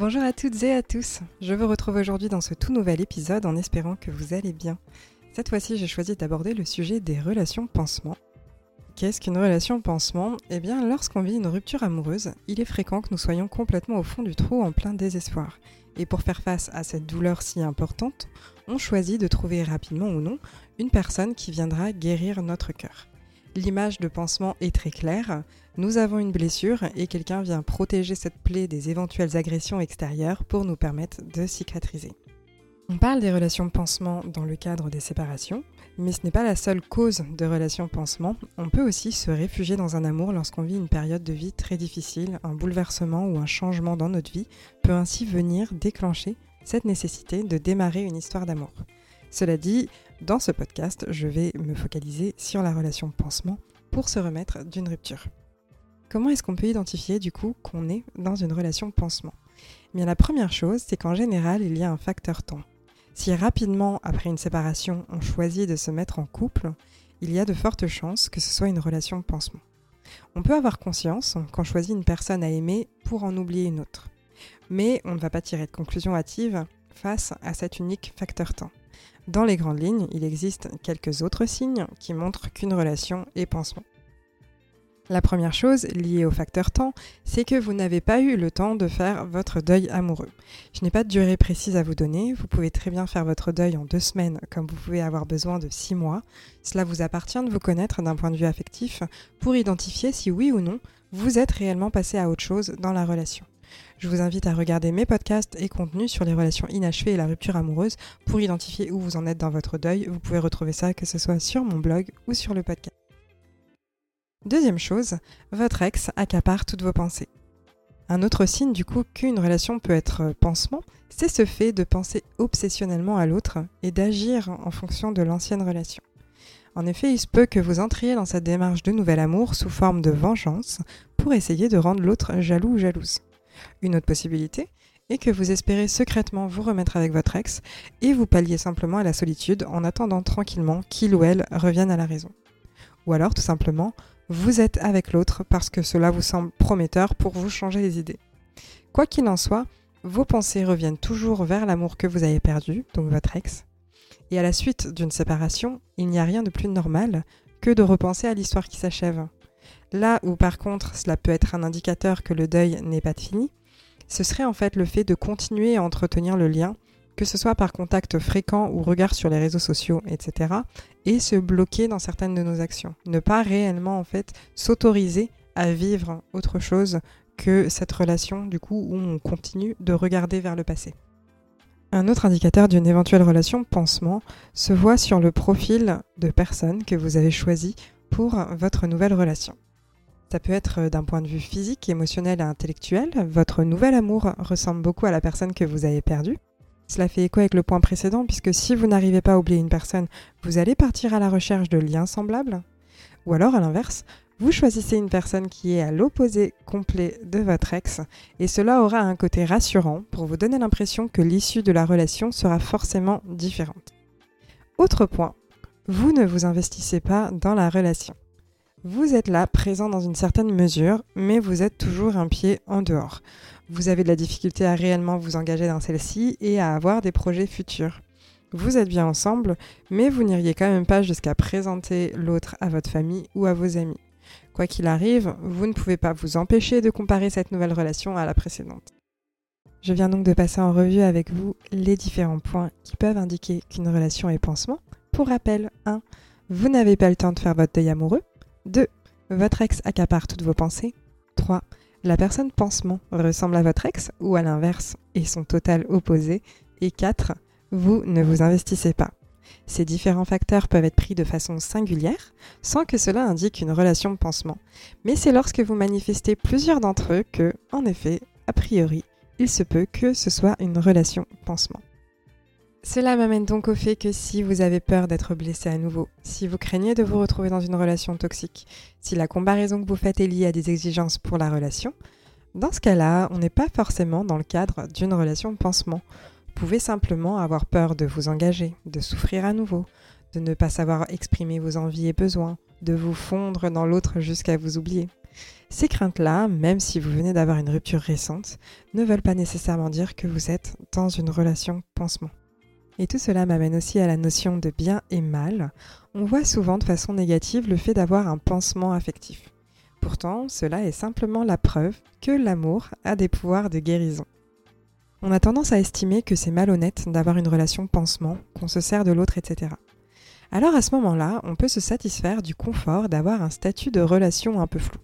Bonjour à toutes et à tous. Je vous retrouve aujourd'hui dans ce tout nouvel épisode en espérant que vous allez bien. Cette fois-ci, j'ai choisi d'aborder le sujet des relations pansement. Qu'est-ce qu'une relation pansement? Eh bien, lorsqu'on vit une rupture amoureuse, il est fréquent que nous soyons complètement au fond du trou en plein désespoir. Et pour faire face à cette douleur si importante, on choisit de trouver rapidement ou non une personne qui viendra guérir notre cœur. L'image de pansement est très claire. Nous avons une blessure et quelqu'un vient protéger cette plaie des éventuelles agressions extérieures pour nous permettre de cicatriser. On parle des relations pansement dans le cadre des séparations, mais ce n'est pas la seule cause de relations pansement. On peut aussi se réfugier dans un amour lorsqu'on vit une période de vie très difficile, un bouleversement ou un changement dans notre vie peut ainsi venir déclencher cette nécessité de démarrer une histoire d'amour. Cela dit, dans ce podcast, je vais me focaliser sur la relation pansement pour se remettre d'une rupture. Comment est-ce qu'on peut identifier du coup qu'on est dans une relation pansement? Eh Bien la première chose, c'est qu'en général, il y a un facteur temps. Si rapidement, après une séparation, on choisit de se mettre en couple, il y a de fortes chances que ce soit une relation pansement. On peut avoir conscience qu'on choisit une personne à aimer pour en oublier une autre. Mais on ne va pas tirer de conclusion hâtive face à cet unique facteur temps. Dans les grandes lignes, il existe quelques autres signes qui montrent qu'une relation est pansement. La première chose, liée au facteur temps, c'est que vous n'avez pas eu le temps de faire votre deuil amoureux. Je n'ai pas de durée précise à vous donner, vous pouvez très bien faire votre deuil en deux semaines comme vous pouvez avoir besoin de six mois. Cela vous appartient de vous connaître d'un point de vue affectif pour identifier si oui ou non vous êtes réellement passé à autre chose dans la relation. Je vous invite à regarder mes podcasts et contenus sur les relations inachevées et la rupture amoureuse pour identifier où vous en êtes dans votre deuil. Vous pouvez retrouver ça que ce soit sur mon blog ou sur le podcast. Deuxième chose, votre ex accapare toutes vos pensées. Un autre signe du coup qu'une relation peut être pansement, c'est ce fait de penser obsessionnellement à l'autre et d'agir en fonction de l'ancienne relation. En effet, il se peut que vous entriez dans cette démarche de nouvel amour sous forme de vengeance pour essayer de rendre l'autre jaloux ou jalouse. Une autre possibilité est que vous espérez secrètement vous remettre avec votre ex et vous palliez simplement à la solitude en attendant tranquillement qu'il ou elle revienne à la raison. Ou alors tout simplement, vous êtes avec l'autre parce que cela vous semble prometteur pour vous changer les idées. Quoi qu'il en soit, vos pensées reviennent toujours vers l'amour que vous avez perdu, donc votre ex. Et à la suite d'une séparation, il n'y a rien de plus normal que de repenser à l'histoire qui s'achève. Là où par contre cela peut être un indicateur que le deuil n'est pas fini, ce serait en fait le fait de continuer à entretenir le lien, que ce soit par contact fréquent ou regard sur les réseaux sociaux, etc., et se bloquer dans certaines de nos actions. Ne pas réellement en fait s'autoriser à vivre autre chose que cette relation du coup où on continue de regarder vers le passé. Un autre indicateur d'une éventuelle relation pansement se voit sur le profil de personne que vous avez choisi pour votre nouvelle relation. Ça peut être euh, d'un point de vue physique, émotionnel et intellectuel. Votre nouvel amour ressemble beaucoup à la personne que vous avez perdue. Cela fait écho avec le point précédent, puisque si vous n'arrivez pas à oublier une personne, vous allez partir à la recherche de liens semblables. Ou alors, à l'inverse, vous choisissez une personne qui est à l'opposé complet de votre ex, et cela aura un côté rassurant pour vous donner l'impression que l'issue de la relation sera forcément différente. Autre point, vous ne vous investissez pas dans la relation. Vous êtes là, présent dans une certaine mesure, mais vous êtes toujours un pied en dehors. Vous avez de la difficulté à réellement vous engager dans celle-ci et à avoir des projets futurs. Vous êtes bien ensemble, mais vous n'iriez quand même pas jusqu'à présenter l'autre à votre famille ou à vos amis. Quoi qu'il arrive, vous ne pouvez pas vous empêcher de comparer cette nouvelle relation à la précédente. Je viens donc de passer en revue avec vous les différents points qui peuvent indiquer qu'une relation est pansement. Pour rappel, 1. Vous n'avez pas le temps de faire votre deuil amoureux. 2. Votre ex accapare toutes vos pensées. 3. La personne pansement ressemble à votre ex ou à l'inverse et son total opposé. Et 4. Vous ne vous investissez pas. Ces différents facteurs peuvent être pris de façon singulière, sans que cela indique une relation de pansement. Mais c'est lorsque vous manifestez plusieurs d'entre eux que, en effet, a priori, il se peut que ce soit une relation pansement. Cela m'amène donc au fait que si vous avez peur d'être blessé à nouveau, si vous craignez de vous retrouver dans une relation toxique, si la comparaison que vous faites est liée à des exigences pour la relation, dans ce cas-là, on n'est pas forcément dans le cadre d'une relation pansement. Vous pouvez simplement avoir peur de vous engager, de souffrir à nouveau, de ne pas savoir exprimer vos envies et besoins, de vous fondre dans l'autre jusqu'à vous oublier. Ces craintes-là, même si vous venez d'avoir une rupture récente, ne veulent pas nécessairement dire que vous êtes dans une relation pansement. Et tout cela m'amène aussi à la notion de bien et mal. On voit souvent de façon négative le fait d'avoir un pansement affectif. Pourtant, cela est simplement la preuve que l'amour a des pouvoirs de guérison. On a tendance à estimer que c'est malhonnête d'avoir une relation pansement, qu'on se sert de l'autre, etc. Alors à ce moment-là, on peut se satisfaire du confort d'avoir un statut de relation un peu flou.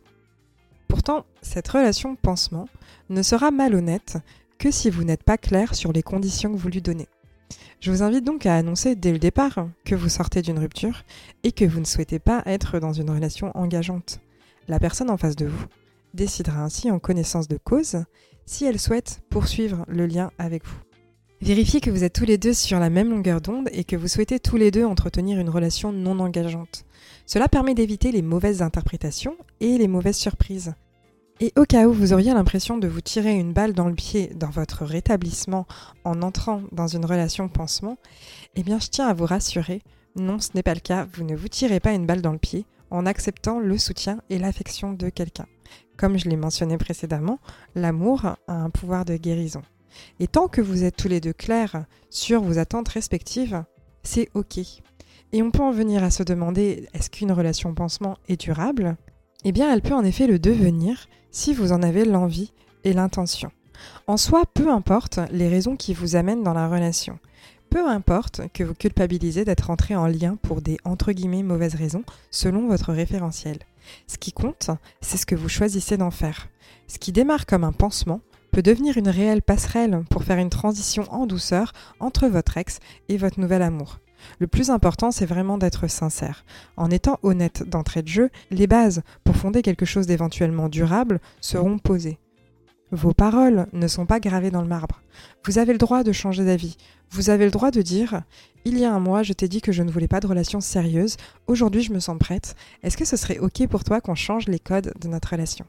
Pourtant, cette relation pansement ne sera malhonnête que si vous n'êtes pas clair sur les conditions que vous lui donnez. Je vous invite donc à annoncer dès le départ que vous sortez d'une rupture et que vous ne souhaitez pas être dans une relation engageante. La personne en face de vous décidera ainsi en connaissance de cause si elle souhaite poursuivre le lien avec vous. Vérifiez que vous êtes tous les deux sur la même longueur d'onde et que vous souhaitez tous les deux entretenir une relation non engageante. Cela permet d'éviter les mauvaises interprétations et les mauvaises surprises. Et au cas où vous auriez l'impression de vous tirer une balle dans le pied dans votre rétablissement en entrant dans une relation pansement, eh bien je tiens à vous rassurer, non ce n'est pas le cas, vous ne vous tirez pas une balle dans le pied en acceptant le soutien et l'affection de quelqu'un. Comme je l'ai mentionné précédemment, l'amour a un pouvoir de guérison. Et tant que vous êtes tous les deux clairs sur vos attentes respectives, c'est OK. Et on peut en venir à se demander est-ce qu'une relation pansement est durable? Eh bien, elle peut en effet le devenir si vous en avez l'envie et l'intention. En soi, peu importe les raisons qui vous amènent dans la relation. Peu importe que vous culpabilisez d'être entré en lien pour des entre mauvaises raisons selon votre référentiel. Ce qui compte, c'est ce que vous choisissez d'en faire. Ce qui démarre comme un pansement peut devenir une réelle passerelle pour faire une transition en douceur entre votre ex et votre nouvel amour. Le plus important, c'est vraiment d'être sincère. En étant honnête d'entrée de jeu, les bases pour fonder quelque chose d'éventuellement durable seront posées. Vos paroles ne sont pas gravées dans le marbre. Vous avez le droit de changer d'avis. Vous avez le droit de dire Il y a un mois, je t'ai dit que je ne voulais pas de relation sérieuse. Aujourd'hui, je me sens prête. Est-ce que ce serait OK pour toi qu'on change les codes de notre relation?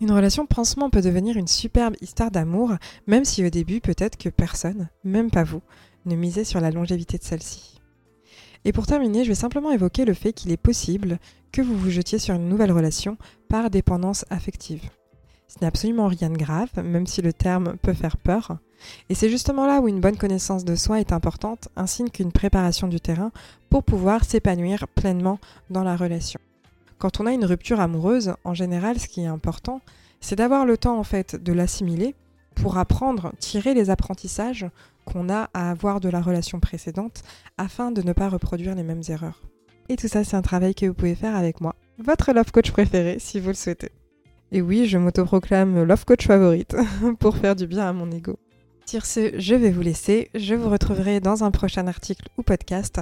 Une relation pansement peut devenir une superbe histoire d'amour, même si au début, peut-être que personne, même pas vous, ne misait sur la longévité de celle-ci. Et pour terminer, je vais simplement évoquer le fait qu'il est possible que vous vous jetiez sur une nouvelle relation par dépendance affective. Ce n'est absolument rien de grave, même si le terme peut faire peur. Et c'est justement là où une bonne connaissance de soi est importante, ainsi qu'une préparation du terrain pour pouvoir s'épanouir pleinement dans la relation. Quand on a une rupture amoureuse, en général, ce qui est important, c'est d'avoir le temps en fait de l'assimiler pour apprendre, tirer les apprentissages qu'on a à avoir de la relation précédente afin de ne pas reproduire les mêmes erreurs. Et tout ça, c'est un travail que vous pouvez faire avec moi, votre love coach préféré si vous le souhaitez. Et oui, je m'autoproclame love coach favorite pour faire du bien à mon ego. Sur ce, je vais vous laisser. Je vous retrouverai dans un prochain article ou podcast.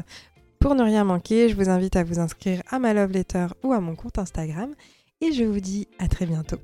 Pour ne rien manquer, je vous invite à vous inscrire à ma love letter ou à mon compte Instagram. Et je vous dis à très bientôt.